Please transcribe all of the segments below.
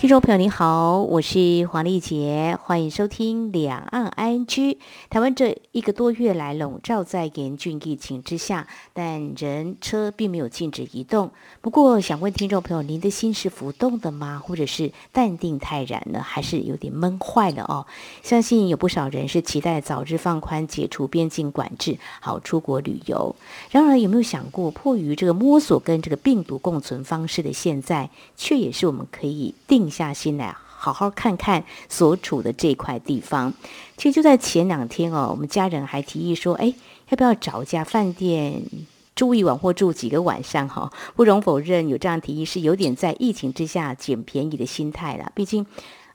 听众朋友您好，我是黄丽杰，欢迎收听两岸 ING。台湾这一个多月来笼罩在严峻疫情之下，但人车并没有禁止移动。不过，想问听众朋友，您的心是浮动的吗？或者是淡定泰然呢？还是有点闷坏了哦？相信有不少人是期待早日放宽解除边境管制，好出国旅游。然而，有没有想过，迫于这个摸索跟这个病毒共存方式的现在，却也是我们可以定下心来，好好看看所处的这块地方。其实就在前两天哦，我们家人还提议说：“哎，要不要找一家饭店住一晚或住几个晚上？”哈，不容否认，有这样提议是有点在疫情之下捡便宜的心态了。毕竟，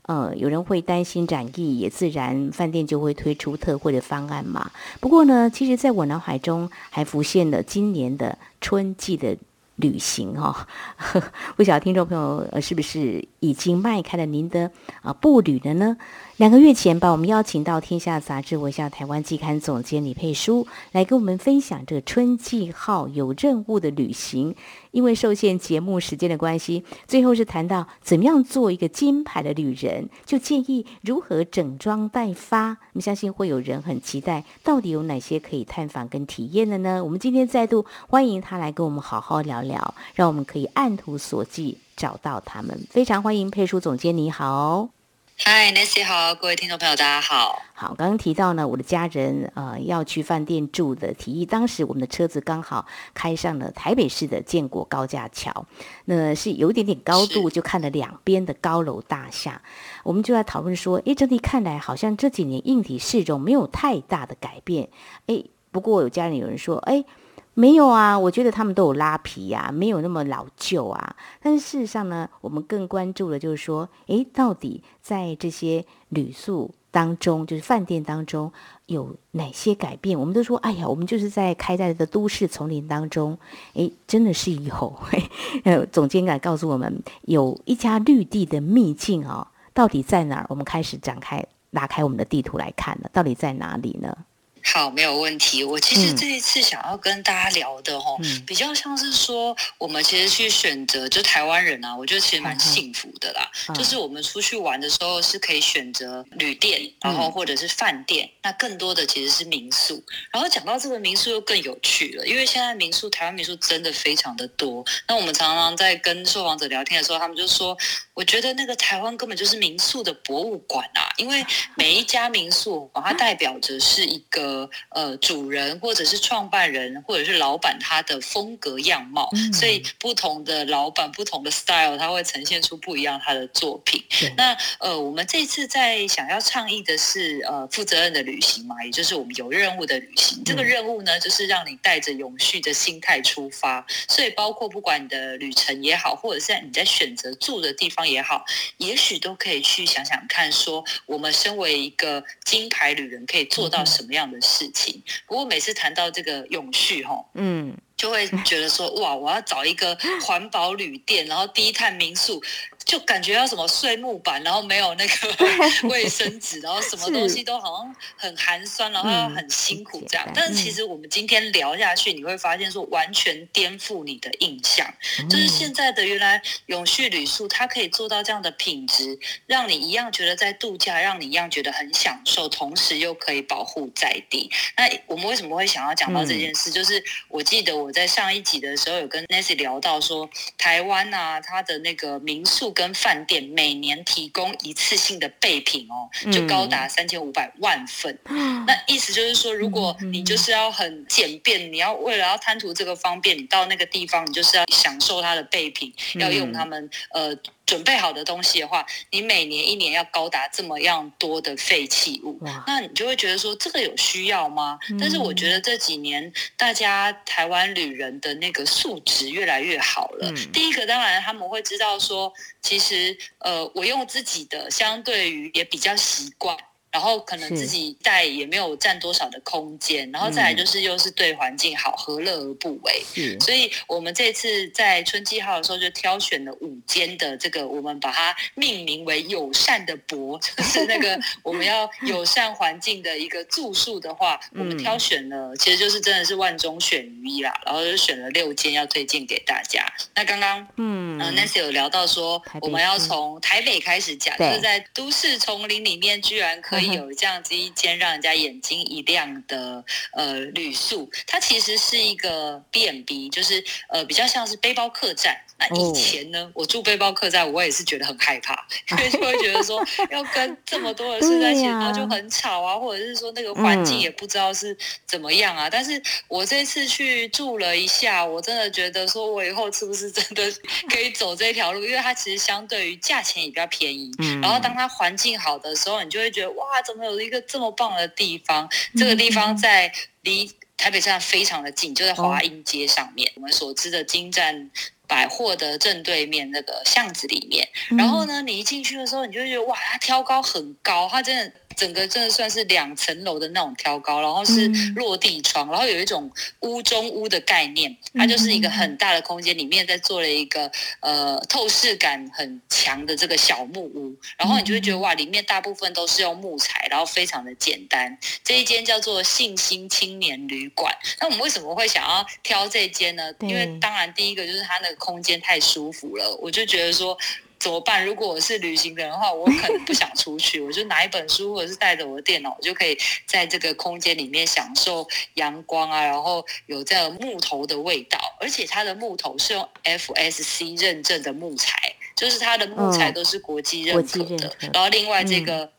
呃，有人会担心染疫，也自然饭店就会推出特惠的方案嘛。不过呢，其实在我脑海中还浮现了今年的春季的。旅行哈、哦，不晓得听众朋友呃是不是已经迈开了您的啊步履了呢？两个月前吧，我们邀请到《天下杂志》微笑台湾季刊总监李佩书来跟我们分享这个春季号有任务的旅行。因为受限节目时间的关系，最后是谈到怎么样做一个金牌的旅人，就建议如何整装待发。我们相信会有人很期待，到底有哪些可以探访跟体验的呢？我们今天再度欢迎他来跟我们好好聊聊，让我们可以按图索骥找到他们。非常欢迎佩书总监，你好。嗨，Nancy 好，各位听众朋友，大家好。好，刚刚提到呢，我的家人呃要去饭店住的提议，当时我们的车子刚好开上了台北市的建国高架桥，那是有一点点高度，就看了两边的高楼大厦，我们就在讨论说，诶，整体看来好像这几年硬体市容没有太大的改变，诶，不过有家人有人说，诶。没有啊，我觉得他们都有拉皮呀、啊，没有那么老旧啊。但是事实上呢，我们更关注的就是说，诶，到底在这些旅宿当中，就是饭店当中有哪些改变？我们都说，哎呀，我们就是在开在这个都市丛林当中，诶，真的是有。呃，总监敢告诉我们，有一家绿地的秘境哦，到底在哪儿？我们开始展开拉开我们的地图来看了，到底在哪里呢？好，没有问题。我其实这一次想要跟大家聊的吼，嗯、比较像是说，我们其实去选择，就台湾人啊，我觉得其实蛮幸福的啦。嗯、就是我们出去玩的时候是可以选择旅店，然后或者是饭店，嗯、那更多的其实是民宿。然后讲到这个民宿又更有趣了，因为现在民宿，台湾民宿真的非常的多。那我们常常在跟受访者聊天的时候，他们就说，我觉得那个台湾根本就是民宿的博物馆啊，因为每一家民宿，它代表着是一个。呃，主人或者是创办人或者是老板，他的风格样貌，嗯、所以不同的老板、不同的 style，他会呈现出不一样他的作品。那呃，我们这次在想要倡议的是呃，负责任的旅行嘛，也就是我们有任务的旅行。嗯、这个任务呢，就是让你带着永续的心态出发，所以包括不管你的旅程也好，或者是你在选择住的地方也好，也许都可以去想想看，说我们身为一个金牌旅人，可以做到什么样的事情，不过每次谈到这个永续，吼，嗯，就会觉得说，哇，我要找一个环保旅店，然后低碳民宿。就感觉要什么碎木板，然后没有那个 卫生纸，然后什么东西都好像很寒酸，然后很辛苦这样。但是其实我们今天聊下去，你会发现说完全颠覆你的印象，就是现在的原来永续旅宿，它可以做到这样的品质，让你一样觉得在度假，让你一样觉得很享受，同时又可以保护在地。那我们为什么会想要讲到这件事？就是我记得我在上一集的时候有跟 Nancy 聊到说，台湾啊，它的那个民宿。跟饭店每年提供一次性的备品哦，就高达三千五百万份。嗯、那意思就是说，如果你就是要很简便，你要为了要贪图这个方便，你到那个地方，你就是要享受它的备品，要用他们呃。准备好的东西的话，你每年一年要高达这么样多的废弃物，那你就会觉得说这个有需要吗？嗯、但是我觉得这几年大家台湾旅人的那个素质越来越好了。嗯、第一个当然他们会知道说，其实呃我用自己的相对于也比较习惯。然后可能自己带也没有占多少的空间，然后再来就是又是对环境好，何乐而不为？是，所以我们这次在春季号的时候就挑选了五间的这个，我们把它命名为友善的博，就是那个 我们要友善环境的一个住宿的话，我们挑选了，其实就是真的是万中选于一啦，然后就选了六间要推荐给大家。那刚刚嗯、呃、Nancy 有聊到说，我们要从台北开始讲，就是在都市丛林里面居然可以 有这样子一间让人家眼睛一亮的呃旅宿，它其实是一个 B&B，就是呃比较像是背包客栈。那以前呢，我住背包客栈，我也是觉得很害怕，因为就会觉得说要跟这么多人睡在一起，然后就很吵啊，或者是说那个环境也不知道是怎么样啊。但是我这次去住了一下，我真的觉得说我以后是不是真的 可以走这条路？因为它其实相对于价钱也比较便宜，然后当它环境好的时候，你就会觉得哇，怎么有一个这么棒的地方？这个地方在离台北站非常的近，就在华阴街上面，我们所知的金站。百货的正对面那个巷子里面，然后呢，你一进去的时候，你就会觉得哇，它挑高很高，它真的。整个真的算是两层楼的那种挑高，然后是落地窗，然后有一种屋中屋的概念，它就是一个很大的空间里面在做了一个呃透视感很强的这个小木屋，然后你就会觉得哇，里面大部分都是用木材，然后非常的简单。这一间叫做信心青年旅馆，那我们为什么会想要挑这间呢？因为当然第一个就是它那个空间太舒服了，我就觉得说。怎么办？如果我是旅行的人的话，我可能不想出去，我就拿一本书，或者是带着我的电脑，我就可以在这个空间里面享受阳光啊，然后有这个木头的味道，而且它的木头是用 FSC 认证的木材，就是它的木材都是国际认可的。然后另外这个。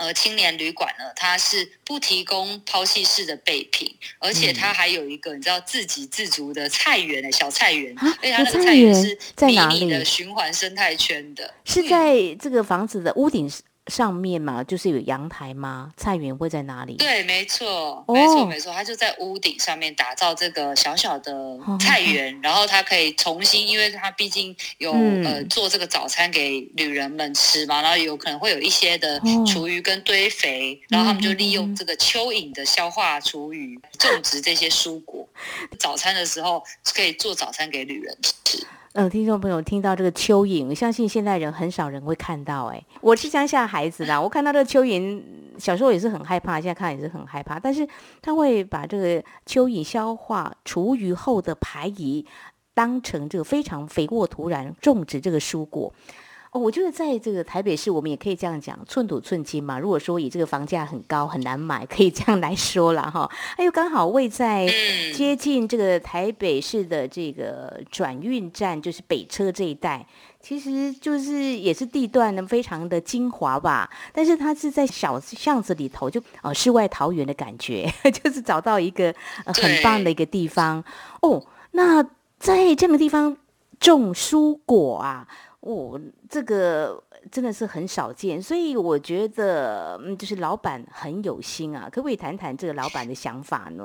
嗯呃，青年旅馆呢，它是不提供抛弃式的备品，而且它还有一个你知道自给自足的菜园的小菜园，而且它的菜园是在哪里的循环生态圈的，是在这个房子的屋顶上面嘛，就是有阳台吗？菜园会在哪里？对，没错，没错，没错，它就在屋顶上面打造这个小小的菜园，然后它可以重新，因为它毕竟有、嗯、呃做这个早餐给旅人们吃嘛，然后有可能会有一些的厨余跟堆肥，然后他们就利用这个蚯蚓的消化厨余种植这些蔬果，早餐的时候可以做早餐给旅人吃。嗯，听众朋友听到这个蚯蚓，我相信现在人很少人会看到。哎，我是乡下孩子啦，我看到这个蚯蚓，小时候也是很害怕，现在看也是很害怕。但是他会把这个蚯蚓消化除余后的排遗，当成这个非常肥沃土壤种植这个蔬果。哦，我觉得在这个台北市，我们也可以这样讲，寸土寸金嘛。如果说以这个房价很高很难买，可以这样来说了哈。还有刚好位在接近这个台北市的这个转运站，就是北车这一带，其实就是也是地段呢非常的精华吧。但是它是在小巷子里头，就呃世外桃源的感觉，就是找到一个、呃、很棒的一个地方哦。那在这样的地方种蔬果啊。哦，这个真的是很少见，所以我觉得，嗯，就是老板很有心啊。可不可以谈谈这个老板的想法呢？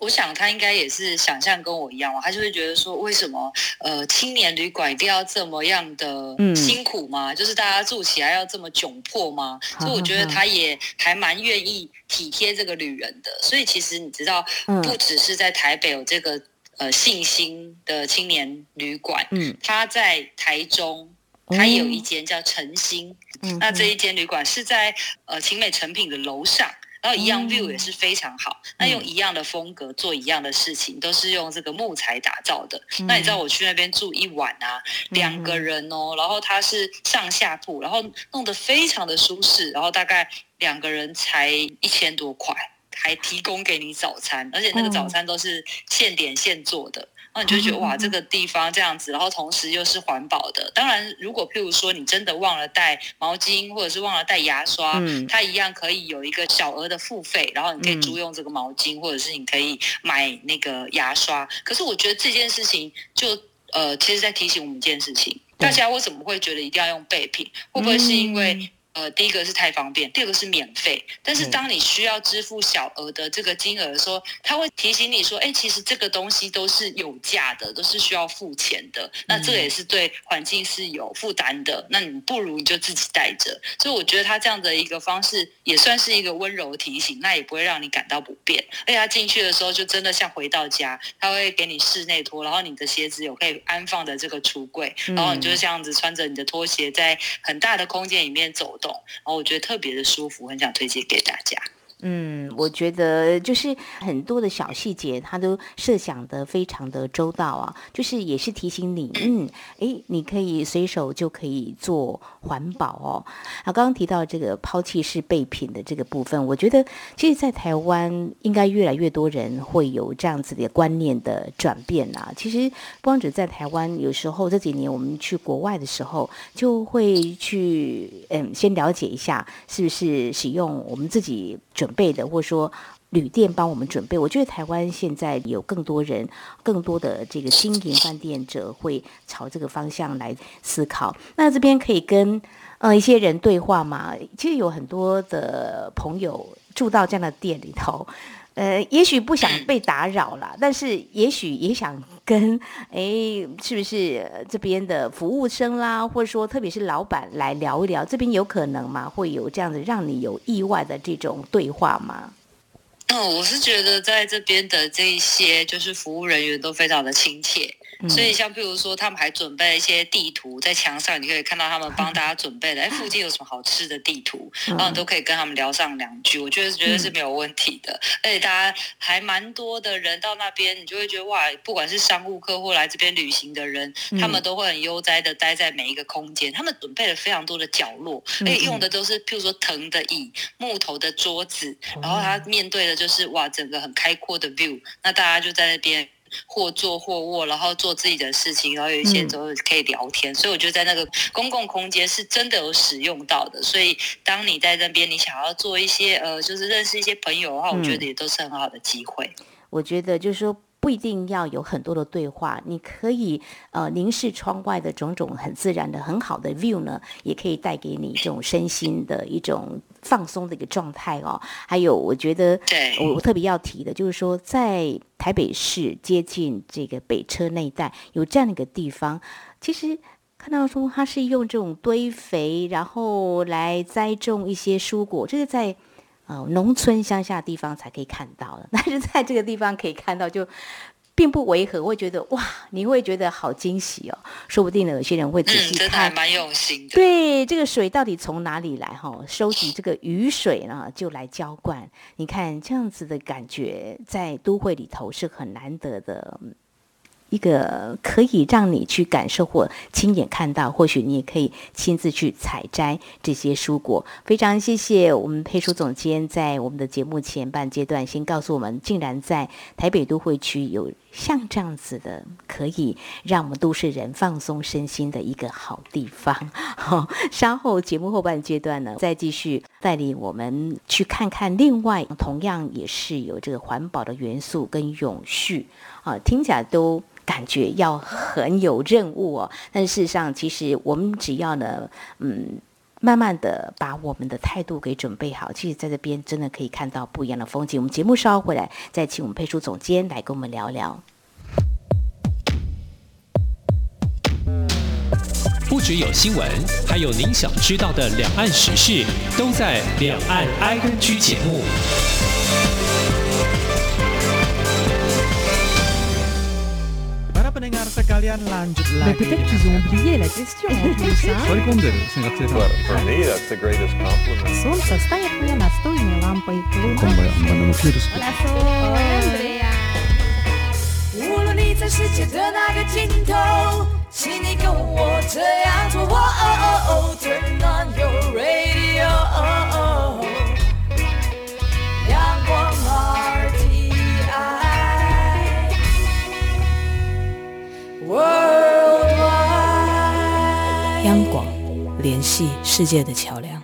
我想他应该也是想象跟我一样嘛，他就会觉得说，为什么呃青年旅馆一定要这么样的辛苦吗？嗯、就是大家住起来要这么窘迫吗？嗯、所以我觉得他也还蛮愿意体贴这个旅人的。所以其实你知道，不只是在台北有这个。呃，信心的青年旅馆，嗯，他在台中，他也有一间叫晨星，嗯，那这一间旅馆是在呃晴美成品的楼上，然后一样 view 也是非常好，嗯，那用一样的风格做一样的事情，都是用这个木材打造的。嗯，那你知道我去那边住一晚啊，两个人哦，然后它是上下铺，然后弄得非常的舒适，然后大概两个人才一千多块。还提供给你早餐，而且那个早餐都是现点现做的，然后你就觉得哇，这个地方这样子，然后同时又是环保的。当然，如果譬如说你真的忘了带毛巾，或者是忘了带牙刷，它一样可以有一个小额的付费，然后你可以租用这个毛巾，或者是你可以买那个牙刷。可是我觉得这件事情就呃，其实在提醒我们一件事情：大家为什么会觉得一定要用备品？会不会是因为？呃，第一个是太方便，第二个是免费。但是当你需要支付小额的这个金额的时候，他会提醒你说，哎，其实这个东西都是有价的，都是需要付钱的。那这个也是对环境是有负担的。那你不如你就自己带着。所以我觉得他这样的一个方式也算是一个温柔提醒，那也不会让你感到不便。而且他进去的时候就真的像回到家，他会给你室内拖，然后你的鞋子有可以安放的这个橱柜，然后你就是这样子穿着你的拖鞋在很大的空间里面走动，然后我觉得特别的舒服，很想推荐给大家。嗯，我觉得就是很多的小细节，他都设想得非常的周到啊，就是也是提醒你，嗯，诶，你可以随手就可以做环保哦。啊，刚刚提到这个抛弃式备品的这个部分，我觉得其实，在台湾应该越来越多人会有这样子的观念的转变啊。其实，光只在台湾，有时候这几年我们去国外的时候，就会去嗯，先了解一下是不是使用我们自己准。备的，或者说旅店帮我们准备，我觉得台湾现在有更多人、更多的这个经营饭店者会朝这个方向来思考。那这边可以跟呃一些人对话嘛？其实有很多的朋友住到这样的店里头，呃，也许不想被打扰了，但是也许也想跟哎，是不是这边的服务生啦，或者说特别是老板来聊一聊，这边有可能吗？会有这样子让你有意外的这种对话吗？嗯，我是觉得在这边的这一些就是服务人员都非常的亲切。所以，像譬如说，他们还准备了一些地图，在墙上你可以看到他们帮大家准备的，哎，附近有什么好吃的地图，然后你都可以跟他们聊上两句。我觉得觉得是没有问题的，而且大家还蛮多的人到那边，你就会觉得哇，不管是商务客或来这边旅行的人，他们都会很悠哉的待在每一个空间。他们准备了非常多的角落，而且用的都是譬如说藤的椅、木头的桌子，然后他面对的就是哇，整个很开阔的 view。那大家就在那边。或坐或卧，然后做自己的事情，然后有一些时候可以聊天，嗯、所以我觉得在那个公共空间是真的有使用到的。所以当你在那边，你想要做一些呃，就是认识一些朋友的话，我觉得也都是很好的机会。我觉得就是说。不一定要有很多的对话，你可以呃凝视窗外的种种很自然的很好的 view 呢，也可以带给你这种身心的一种放松的一个状态哦。还有，我觉得我我特别要提的就是说，在台北市接近这个北车那一带有这样的一个地方，其实看到说它是用这种堆肥，然后来栽种一些蔬果，这个在。呃，农村乡下的地方才可以看到的，但是在这个地方可以看到，就并不违和。会觉得哇，你会觉得好惊喜哦。说不定呢，有些人会仔细看，嗯、还蛮用心的。对，这个水到底从哪里来？哈，收集这个雨水呢，就来浇灌。你看这样子的感觉，在都会里头是很难得的。一个可以让你去感受或亲眼看到，或许你也可以亲自去采摘这些蔬果。非常谢谢我们佩书总监在我们的节目前半阶段先告诉我们，竟然在台北都会区有像这样子的可以让我们都市人放松身心的一个好地方。好，稍后节目后半阶段呢，再继续带领我们去看看另外同样也是有这个环保的元素跟永续啊，听起来都。感觉要很有任务哦，但事实上，其实我们只要呢，嗯，慢慢的把我们的态度给准备好，其实在这边真的可以看到不一样的风景。我们节目稍后回来，再请我们佩书总监来跟我们聊聊。不只有新闻，还有您想知道的两岸时事，都在《两岸 ING》节目。央广联 世界的桥梁。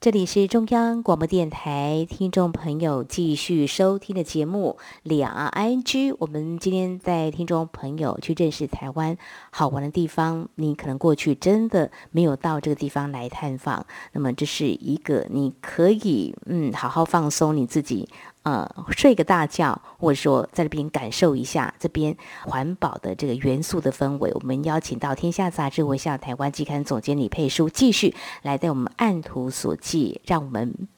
这里是中央广播电台听众朋友继续收听的节目《两岸 I N G》。我们今天带听众朋友去认识台湾好玩的地方。你可能过去真的没有到这个地方来探访，那么这是一个你可以嗯好好放松你自己。呃，睡个大觉，或者说在这边感受一下这边环保的这个元素的氛围。我们邀请到《天下杂志》微笑台湾期刊总监李佩书继续来带我们按图索骥，让我们。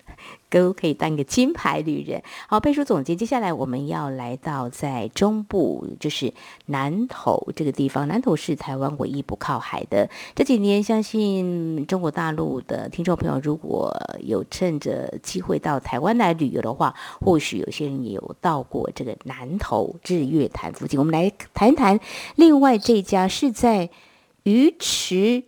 都可以当一个金牌旅人。好，背书总结，接下来我们要来到在中部，就是南投这个地方。南投是台湾唯一不靠海的。这几年，相信中国大陆的听众朋友，如果有趁着机会到台湾来旅游的话，或许有些人也有到过这个南投日月潭附近。我们来谈一谈，另外这家是在鱼池。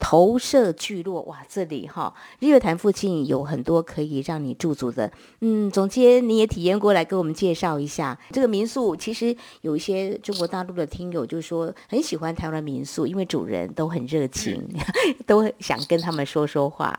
投射聚落，哇，这里哈日月潭附近有很多可以让你驻足的。嗯，总监你也体验过来，给我们介绍一下这个民宿。其实有一些中国大陆的听友就说很喜欢台湾民宿，因为主人都很热情，都想跟他们说说话。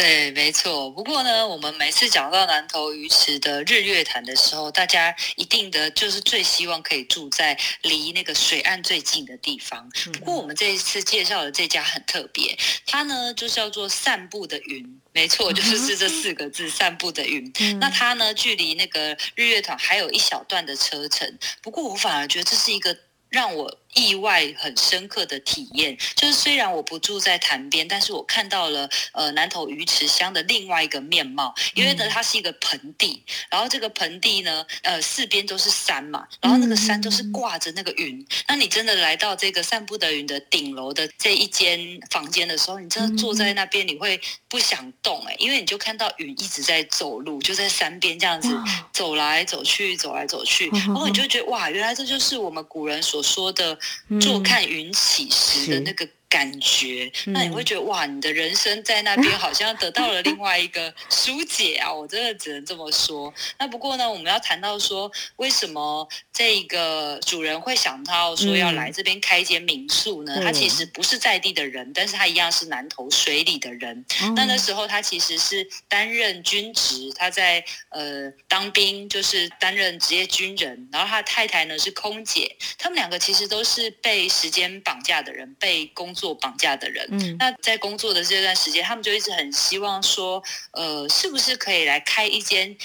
对，没错。不过呢，我们每次讲到南投鱼池的日月潭的时候，大家一定的就是最希望可以住在离那个水岸最近的地方。不过我们这一次介绍的这家很特别，它呢就叫做散步的云。没错，就是是这四个字，散步的云。那它呢，距离那个日月潭还有一小段的车程。不过我反而觉得这是一个让我。意外很深刻的体验，就是虽然我不住在潭边，但是我看到了呃南投鱼池乡的另外一个面貌。因为呢，它是一个盆地，然后这个盆地呢，呃四边都是山嘛，然后那个山都是挂着那个云。那你真的来到这个散步的云的顶楼的这一间房间的时候，你真的坐在那边，你会不想动哎、欸，因为你就看到云一直在走路，就在山边这样子走来走去，走来走去，然后你就觉得哇，原来这就是我们古人所说的。坐看云起时的那个。感觉，那你会觉得哇，你的人生在那边好像得到了另外一个疏解啊！我真的只能这么说。那不过呢，我们要谈到说，为什么这个主人会想到说要来这边开一间民宿呢？他其实不是在地的人，但是他一样是南投水里的人。那那时候他其实是担任军职，他在呃当兵，就是担任职业军人。然后他的太太呢是空姐，他们两个其实都是被时间绑架的人，被工。做绑架的人，嗯，那在工作的这段时间，他们就一直很希望说，呃，是不是可以来开一间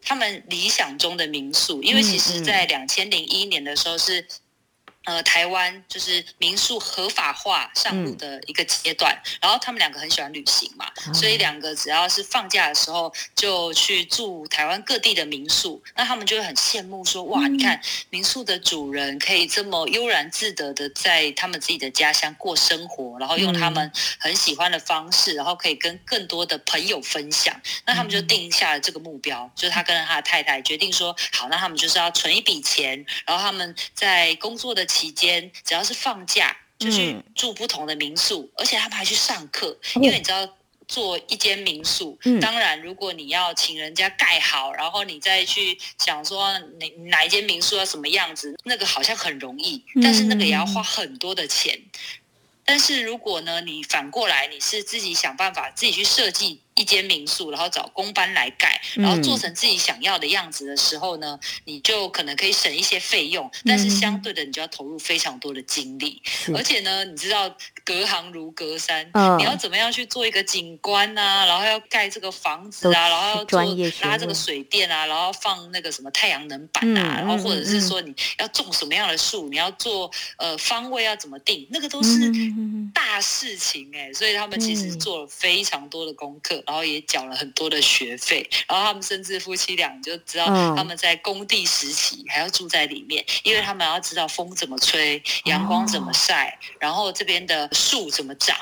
他们理想中的民宿？因为其实，在两千零一年的时候是。呃，台湾就是民宿合法化上路的一个阶段，嗯，然后他们两个很喜欢旅行嘛，嗯，所以两个只要是放假的时候就去住台湾各地的民宿，那他们就会很羡慕说，哇，你看民宿的主人可以这么悠然自得的在他们自己的家乡过生活，然后用他们很喜欢的方式，然后可以跟更多的朋友分享，那他们就定下了这个目标，就是他跟他的太太决定说，好，那他们就是要存一笔钱，然后他们在工作的。期间只要是放假，就去住不同的民宿，嗯、而且他们还去上课，因为你知道做一间民宿，嗯、当然如果你要请人家盖好，然后你再去想说哪哪一间民宿要什么样子，那个好像很容易，但是那个也要花很多的钱。嗯、但是如果呢，你反过来你是自己想办法自己去设计。一间民宿，然后找工班来盖，然后做成自己想要的样子的时候呢，嗯、你就可能可以省一些费用，但是相对的，你就要投入非常多的精力。嗯、而且呢，你知道隔行如隔山，嗯、你要怎么样去做一个景观啊？然后要盖这个房子啊，然后要做拉这个水电啊，然后放那个什么太阳能板啊，嗯、然后或者是说你要种什么样的树，你要做呃方位要怎么定，那个都是大事情哎、欸，所以他们其实做了非常多的功课。然后也缴了很多的学费，然后他们甚至夫妻俩就知道他们在工地实习还要住在里面，因为他们要知道风怎么吹，阳光怎么晒，然后这边的树怎么长。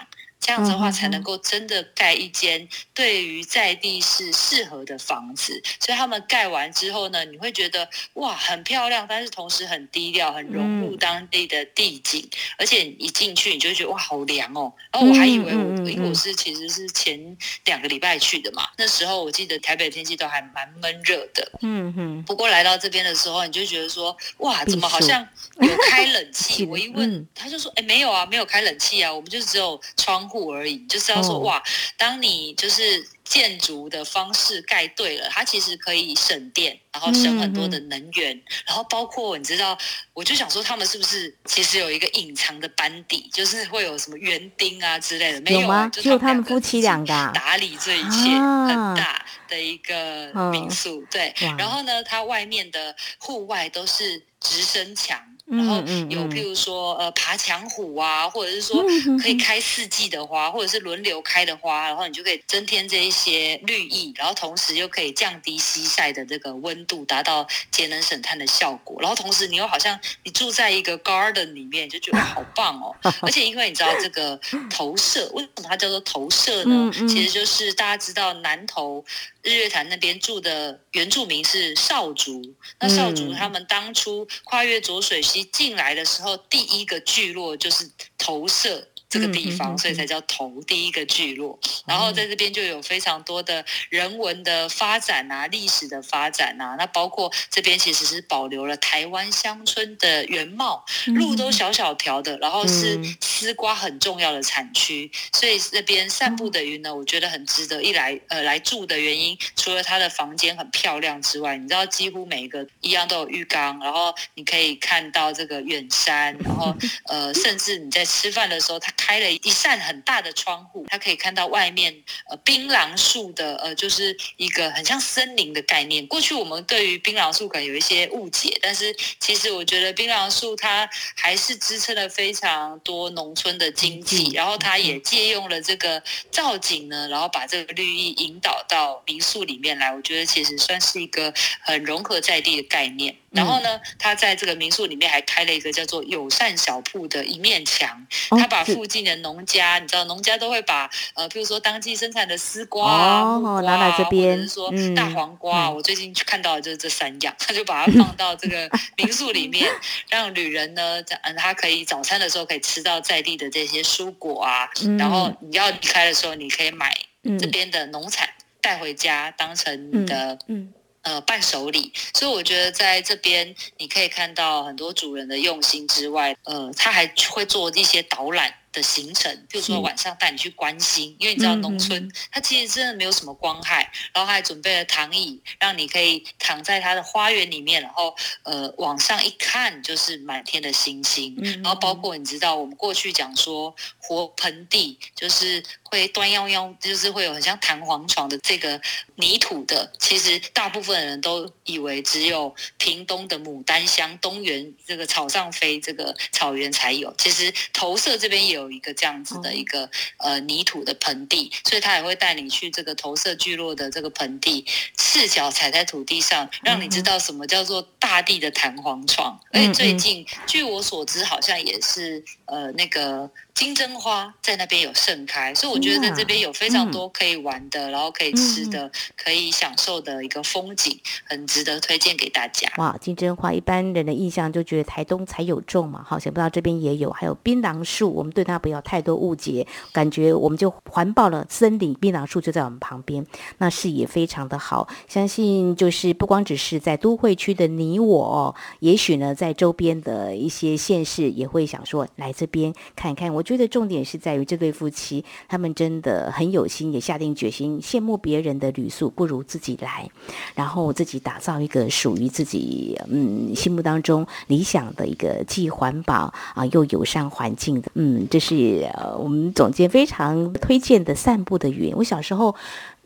这样子的话，才能够真的盖一间对于在地是适合的房子。所以他们盖完之后呢，你会觉得哇，很漂亮，但是同时很低调，很融入当地的地景。嗯、而且一进去，你就会觉得哇，好凉哦。然后我还以为我，嗯嗯嗯、因为我是其实是前两个礼拜去的嘛，那时候我记得台北天气都还蛮闷热的。嗯哼。不过来到这边的时候，你就觉得说哇，怎么好像有开冷气？我一问，他就说哎，没有啊，没有开冷气啊，我们就只有窗户。户而已，就是要说、哦、哇，当你就是建筑的方式盖对了，它其实可以省电，然后省很多的能源，嗯、然后包括你知道，我就想说他们是不是其实有一个隐藏的班底，就是会有什么园丁啊之类的？没有吗？就他们夫妻两个打理这一切，很大的一个民宿，啊、对。然后呢，它外面的户外都是直升墙。然后有譬如说呃爬墙虎啊，或者是说可以开四季的花，或者是轮流开的花，然后你就可以增添这一些绿意，然后同时又可以降低西晒的这个温度，达到节能省碳的效果。然后同时你又好像你住在一个 garden 里面，就觉得好棒哦。而且因为你知道这个投射，为什么它叫做投射呢？其实就是大家知道南投日月潭那边住的原住民是少族，那少族他们当初跨越浊水溪。进来的时候，第一个聚落就是投射。这个地方，所以才叫头第一个聚落。然后在这边就有非常多的人文的发展啊，历史的发展啊。那包括这边其实是保留了台湾乡村的原貌，路都小小条的，然后是丝瓜很重要的产区。所以这边散步的云呢，我觉得很值得一来呃来住的原因，除了它的房间很漂亮之外，你知道几乎每一个一样都有浴缸，然后你可以看到这个远山，然后呃甚至你在吃饭的时候它。开了一扇很大的窗户，它可以看到外面呃槟榔树的呃，就是一个很像森林的概念。过去我们对于槟榔树可能有一些误解，但是其实我觉得槟榔树它还是支撑了非常多农村的经济，然后它也借用了这个造景呢，然后把这个绿意引导到民宿里面来。我觉得其实算是一个很融合在地的概念。然后呢，他在这个民宿里面还开了一个叫做友善小铺的一面墙，他把附近的农家，你知道农家都会把呃，比如说当季生产的丝瓜啊、木瓜啊，或者是说大黄瓜，我最近去看到的就是这三样，他就把它放到这个民宿里面，让旅人呢，嗯，他可以早餐的时候可以吃到在地的这些蔬果啊，然后你要离开的时候，你可以买这边的农产带回家当成你的嗯。呃，伴手礼，所以我觉得在这边你可以看到很多主人的用心之外，呃，他还会做一些导览。的行程，比如说晚上带你去观星，因为你知道农村它其实真的没有什么光害，然后还准备了躺椅，让你可以躺在它的花园里面，然后呃往上一看就是满天的星星，然后包括你知道我们过去讲说活盆地就是会端腰腰，就是会有很像弹簧床的这个泥土的，其实大部分人都以为只有屏东的牡丹乡东原这个草上飞这个草原才有，其实投射这边也有。有一个这样子的一个呃泥土的盆地，所以他也会带你去这个投射聚落的这个盆地，赤脚踩在土地上，让你知道什么叫做大地的弹簧床。而且最近据我所知，好像也是呃那个。金针花在那边有盛开，所以我觉得在这边有非常多可以玩的，嗯、然后可以吃的、嗯、可以享受的一个风景，很值得推荐给大家。哇，金针花一般人的印象就觉得台东才有种嘛，好，想不到这边也有，还有槟榔树，我们对它不要太多误解，感觉我们就环抱了森林，槟榔树就在我们旁边，那视野非常的好。相信就是不光只是在都会区的你我，也许呢在周边的一些县市也会想说来这边看一看我。我觉得重点是在于这对夫妻，他们真的很有心，也下定决心。羡慕别人的旅宿，不如自己来，然后自己打造一个属于自己嗯心目当中理想的一个既环保啊又友善环境的嗯，这是我们总监非常推荐的散步的云。我小时候。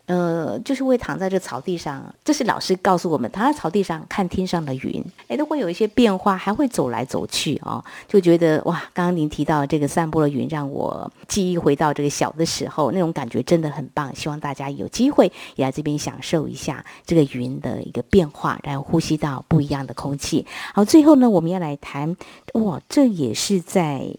呃，就是会躺在这草地上，这是老师告诉我们，躺在草地上看天上的云，哎，都会有一些变化，还会走来走去、哦，就觉得哇，刚刚您提到这个散步的云，让我记忆回到这个小的时候，那种感觉真的很棒。希望大家有机会也来这边享受一下这个云的一个变化，然后呼吸到不一样的空气。好，最后呢，我们要来谈，哇，这也是在。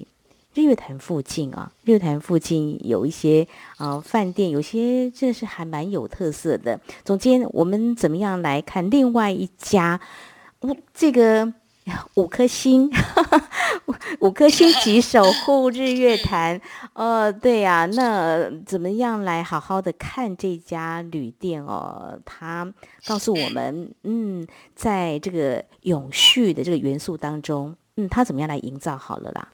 日月潭附近啊，日月潭附近有一些呃饭店，有些真的是还蛮有特色的。总监，我们怎么样来看另外一家？我这个五颗星，五颗星级守护日月潭。呃，对呀、那怎么样来好好的看这家旅店哦？他告诉我们，嗯，在这个永续的这个元素当中，嗯，他怎么样来营造好了啦？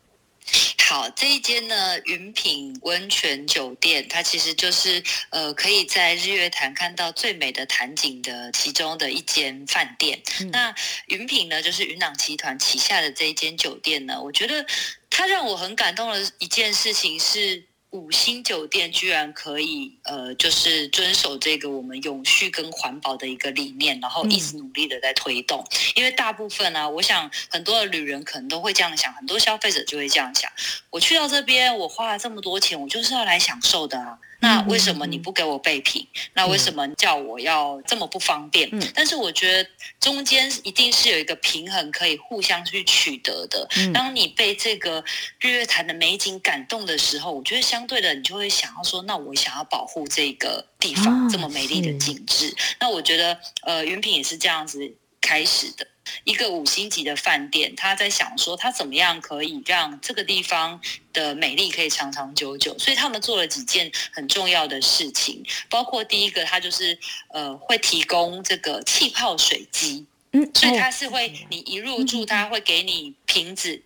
好，这一间呢，云品温泉酒店，它其实就是呃，可以在日月潭看到最美的潭景的其中的一间饭店。嗯、那云品呢，就是云朗集团旗下的这一间酒店呢，我觉得它让我很感动的一件事情是。五星酒店居然可以，呃，就是遵守这个我们永续跟环保的一个理念，然后一直努力的在推动。嗯、因为大部分呢、啊，我想很多的旅人可能都会这样想，很多消费者就会这样想：我去到这边，我花了这么多钱，我就是要来享受的啊。那为什么你不给我备品？那为什么叫我要这么不方便？嗯，但是我觉得中间一定是有一个平衡，可以互相去取得的。当你被这个日月潭的美景感动的时候，我觉得相对的，你就会想要说，那我想要保护这个地方这么美丽的景致。那我觉得，呃，云品也是这样子开始的。一个五星级的饭店，他在想说他怎么样可以让这个地方的美丽可以长长久久，所以他们做了几件很重要的事情，包括第一个，他就是呃会提供这个气泡水机，嗯，所以他是会你一入住，他会给你瓶子。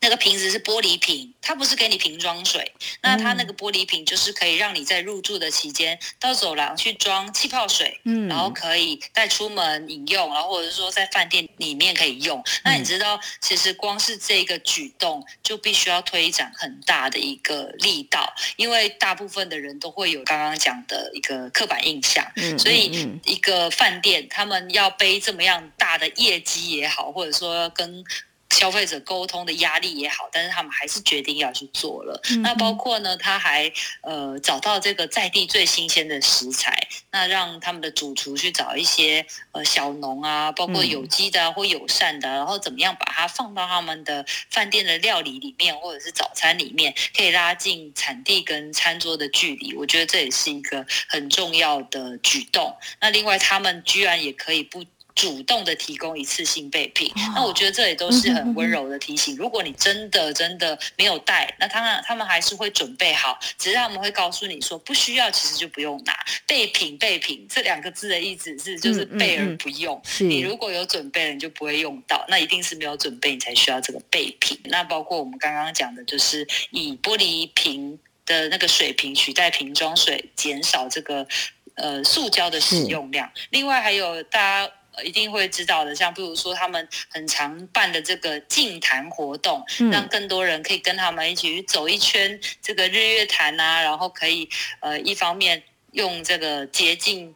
那个瓶子是玻璃瓶，它不是给你瓶装水。那它那个玻璃瓶就是可以让你在入住的期间到走廊去装气泡水，嗯，然后可以带出门饮用，然后或者是说在饭店里面可以用。那你知道，其实光是这个举动就必须要推展很大的一个力道，因为大部分的人都会有刚刚讲的一个刻板印象，嗯，所以一个饭店他们要背这么样大的业绩也好，或者说跟。消费者沟通的压力也好，但是他们还是决定要去做了。嗯、那包括呢，他还呃找到这个在地最新鲜的食材，那让他们的主厨去找一些呃小农啊，包括有机的、啊、或友善的，然后怎么样把它放到他们的饭店的料理里面，或者是早餐里面，可以拉近产地跟餐桌的距离。我觉得这也是一个很重要的举动。那另外，他们居然也可以不。主动的提供一次性备品，那我觉得这也都是很温柔的提醒。如果你真的真的没有带，那他们他们还是会准备好，只是他们会告诉你说不需要，其实就不用拿备品。备品这两个字的意思是就是备而不用。你如果有准备了，你就不会用到，那一定是没有准备，你才需要这个备品。那包括我们刚刚讲的，就是以玻璃瓶的那个水瓶取代瓶装水，减少这个呃塑胶的使用量。另外还有大家。一定会知道的，像比如说他们很常办的这个净坛活动，嗯、让更多人可以跟他们一起去走一圈这个日月潭啊，然后可以呃一方面用这个洁净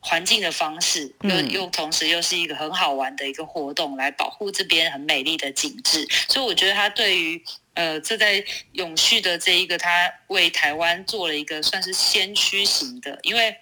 环境的方式，又又同时又是一个很好玩的一个活动，来保护这边很美丽的景致。所以我觉得他对于呃这在永续的这一个，他为台湾做了一个算是先驱型的，因为。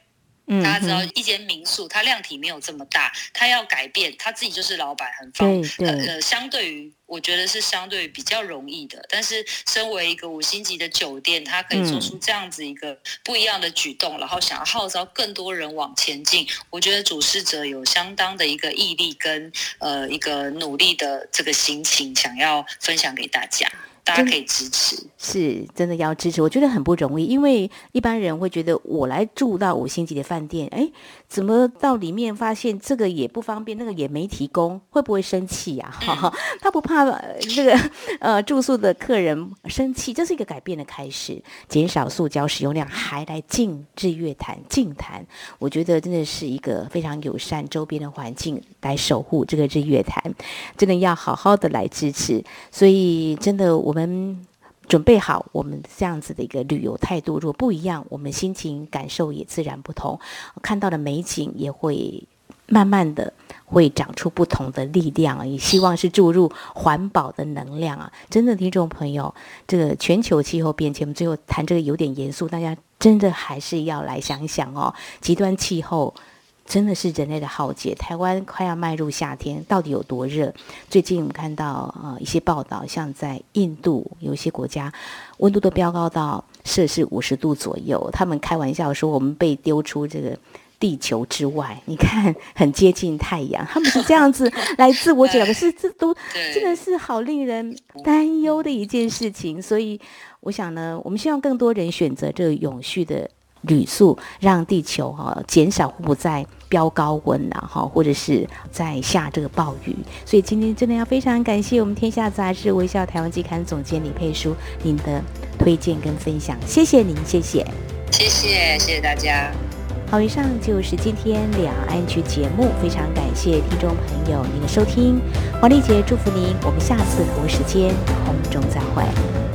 大家知道，一间民宿它量体没有这么大，它要改变，他自己就是老板，很方便。呃，相对于我觉得是相对于比较容易的。但是，身为一个五星级的酒店，它可以做出这样子一个不一样的举动，然后想要号召更多人往前进。我觉得主事者有相当的一个毅力跟呃一个努力的这个心情，想要分享给大家。大家可以支持，是真的要支持。我觉得很不容易，因为一般人会觉得我来住到五星级的饭店，哎，怎么到里面发现这个也不方便，那个也没提供，会不会生气呀？哈，他不怕这个 呃住宿的客人生气，这是一个改变的开始，减少塑胶使用量，还来净日月潭净坛，我觉得真的是一个非常友善周边的环境来守护这个日月潭，真的要好好的来支持。所以真的。我们准备好，我们这样子的一个旅游态度，如果不一样，我们心情感受也自然不同，看到的美景也会慢慢的会长出不同的力量，也希望是注入环保的能量啊！真的，听众朋友，这个全球气候变迁，我们最后谈这个有点严肃，大家真的还是要来想一想哦，极端气候。真的是人类的浩劫，台湾快要迈入夏天，到底有多热？最近我们看到啊、呃、一些报道，像在印度有一些国家，温度都飙高到摄氏五十度左右。他们开玩笑说，我们被丢出这个地球之外，你看很接近太阳。他们是这样子来自我讲，可是这都 真的是好令人担忧的一件事情。所以我想呢，我们希望更多人选择这个永续的。铝塑，让地球哈、减少不再飙高温呐哈，或者是在下这个暴雨。所以今天真的要非常感谢我们天下杂志微笑台湾季刊总监李佩书您的推荐跟分享，谢谢您，谢谢，谢谢，谢谢大家。好，以上就是今天两岸 ING 节目，非常感谢听众朋友您的收听，黄丽姐祝福您，我们下次同时间空中再会。